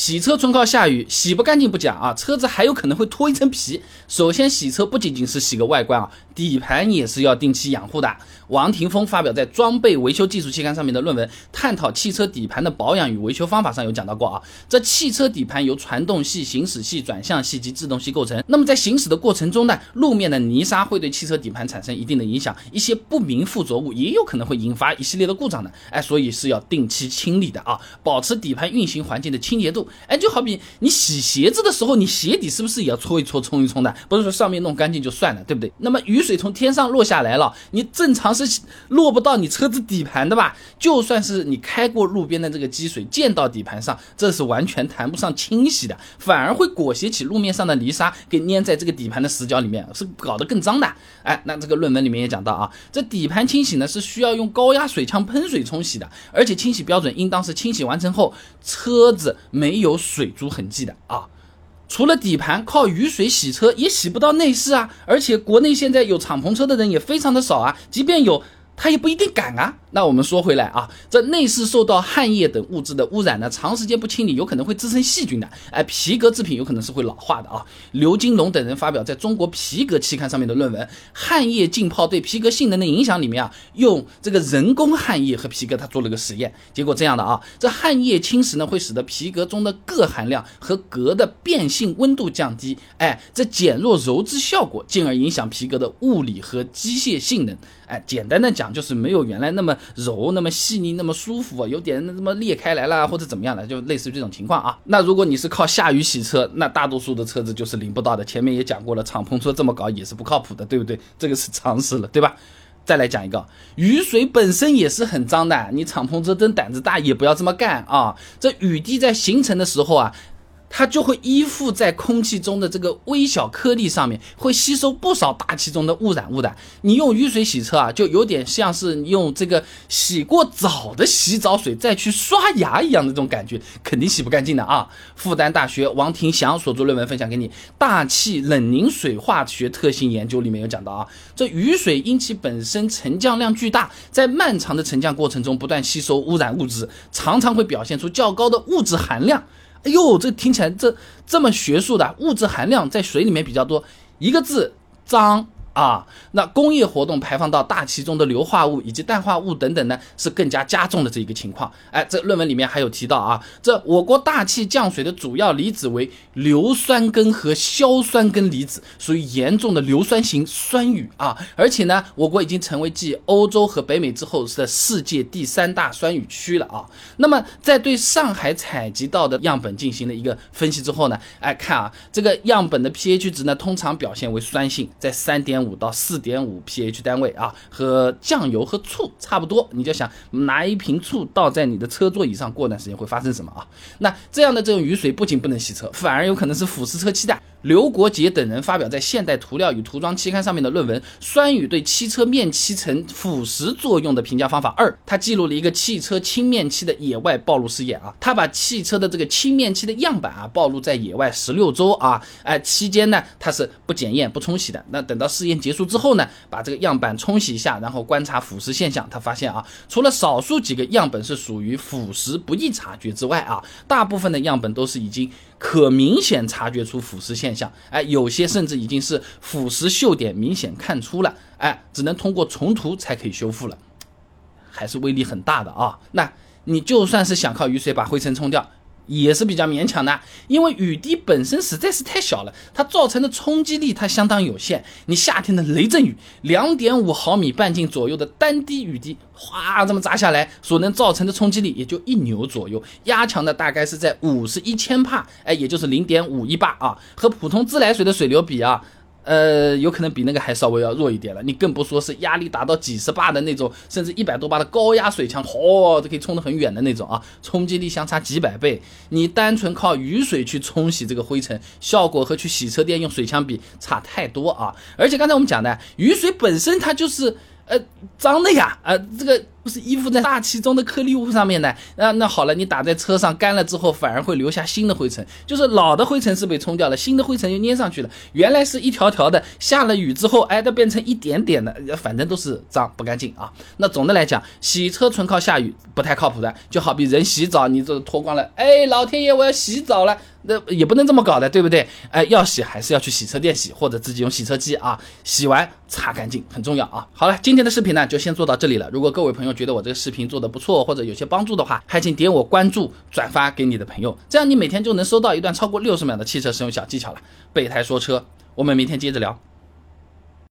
洗车纯靠下雨，洗不干净不讲啊，车子还有可能会脱一层皮。首先，洗车不仅仅是洗个外观啊，底盘也是要定期养护的。王霆锋发表在《装备维修技术》期刊上面的论文，探讨汽车底盘的保养与维修方法上有讲到过啊。这汽车底盘由传动系、行驶系、转向系及制动系构成。那么在行驶的过程中呢，路面的泥沙会对汽车底盘产生一定的影响，一些不明附着物也有可能会引发一系列的故障的。哎，所以是要定期清理的啊，保持底盘运行环境的清洁度。哎，就好比你洗鞋子的时候，你鞋底是不是也要搓一搓、冲一冲的？不是说上面弄干净就算了，对不对？那么雨水从天上落下来了，你正常。是落不到你车子底盘的吧？就算是你开过路边的这个积水溅到底盘上，这是完全谈不上清洗的，反而会裹挟起路面上的泥沙，给粘在这个底盘的死角里面，是搞得更脏的。哎，那这个论文里面也讲到啊，这底盘清洗呢是需要用高压水枪喷水冲洗的，而且清洗标准应当是清洗完成后车子没有水珠痕迹的啊。除了底盘靠雨水洗车也洗不到内饰啊，而且国内现在有敞篷车的人也非常的少啊，即便有。他也不一定敢啊。那我们说回来啊，这内饰受到汗液等物质的污染呢，长时间不清理，有可能会滋生细菌的。哎，皮革制品有可能是会老化的啊。刘金龙等人发表在中国皮革期刊上面的论文《汗液浸泡对皮革性能的影响》里面啊，用这个人工汗液和皮革，他做了个实验，结果这样的啊，这汗液侵蚀呢，会使得皮革中的铬含量和铬的变性温度降低，哎，这减弱柔质效果，进而影响皮革的物理和机械性能。哎，简单的讲就是没有原来那么柔、那么细腻、那么舒服，有点那么裂开来了或者怎么样的，就类似于这种情况啊。那如果你是靠下雨洗车，那大多数的车子就是淋不到的。前面也讲过了，敞篷车这么搞也是不靠谱的，对不对？这个是常识了，对吧？再来讲一个，雨水本身也是很脏的，你敞篷车真胆子大也不要这么干啊。这雨滴在形成的时候啊。它就会依附在空气中的这个微小颗粒上面，会吸收不少大气中的污染物的。你用雨水洗车啊，就有点像是用这个洗过澡的洗澡水再去刷牙一样的这种感觉，肯定洗不干净的啊。复旦大学王廷祥所做论文分享给你，《大气冷凝水化学特性研究》里面有讲到啊，这雨水因其本身沉降量巨大，在漫长的沉降过程中不断吸收污染物质，常常会表现出较高的物质含量。哎呦，这听起来这这么学术的物质含量在水里面比较多，一个字脏。啊，那工业活动排放到大气中的硫化物以及氮化物等等呢，是更加加重的这一个情况。哎，这论文里面还有提到啊，这我国大气降水的主要离子为硫酸根和硝酸根离子，属于严重的硫酸型酸雨啊。而且呢，我国已经成为继欧洲和北美之后的世界第三大酸雨区了啊。那么在对上海采集到的样本进行了一个分析之后呢，哎，看啊，这个样本的 pH 值呢，通常表现为酸性，在三点五。五到四点五 pH 单位啊，和酱油和醋差不多。你就想拿一瓶醋倒在你的车座椅上，过段时间会发生什么啊？那这样的这种雨水不仅不能洗车，反而有可能是腐蚀车漆的。刘国杰等人发表在《现代涂料与涂装期刊》上面的论文《酸雨对汽车面漆层腐蚀作用的评价方法二》，他记录了一个汽车轻面漆的野外暴露试验啊。他把汽车的这个轻面漆的样板啊暴露在野外十六周啊，哎，期间呢他是不检验不冲洗的。那等到试验结束之后呢，把这个样板冲洗一下，然后观察腐蚀现象。他发现啊，除了少数几个样本是属于腐蚀不易察觉之外啊，大部分的样本都是已经可明显察觉出腐蚀现象。哎，有些甚至已经是腐蚀锈点明显看出了，哎，只能通过重涂才可以修复了，还是威力很大的啊。那你就算是想靠雨水把灰尘冲掉。也是比较勉强的，因为雨滴本身实在是太小了，它造成的冲击力它相当有限。你夏天的雷阵雨，两点五毫米半径左右的单滴雨滴，哗这么砸下来，所能造成的冲击力也就一牛左右，压强的大概是在五十一千帕，哎，也就是零点五一巴啊，和普通自来水的水流比啊。呃，有可能比那个还稍微要弱一点了。你更不说是压力达到几十巴的那种，甚至一百多巴的高压水枪，嚯，都可以冲得很远的那种啊，冲击力相差几百倍。你单纯靠雨水去冲洗这个灰尘，效果和去洗车店用水枪比差太多啊。而且刚才我们讲的，雨水本身它就是呃脏的呀，呃，这个不是依附在大气中的颗粒物上面的。那那好了，你打在车上干了之后，反而会留下新的灰尘，就是老的灰尘是被冲掉了，新的灰尘又粘上去了。原来是一条条的，下了雨之后，哎，它变成一点点的，反正都是脏不干净啊。那总的来讲，洗车纯靠下雨不太靠谱的，就好比人洗澡，你这脱光了，哎，老天爷，我要洗澡了。那也不能这么搞的，对不对？哎，要洗还是要去洗车店洗，或者自己用洗车机啊，洗完擦干净很重要啊。好了，今天的视频呢就先做到这里了。如果各位朋友觉得我这个视频做的不错，或者有些帮助的话，还请点我关注、转发给你的朋友，这样你每天就能收到一段超过六十秒的汽车使用小技巧了。备胎说车，我们明天接着聊。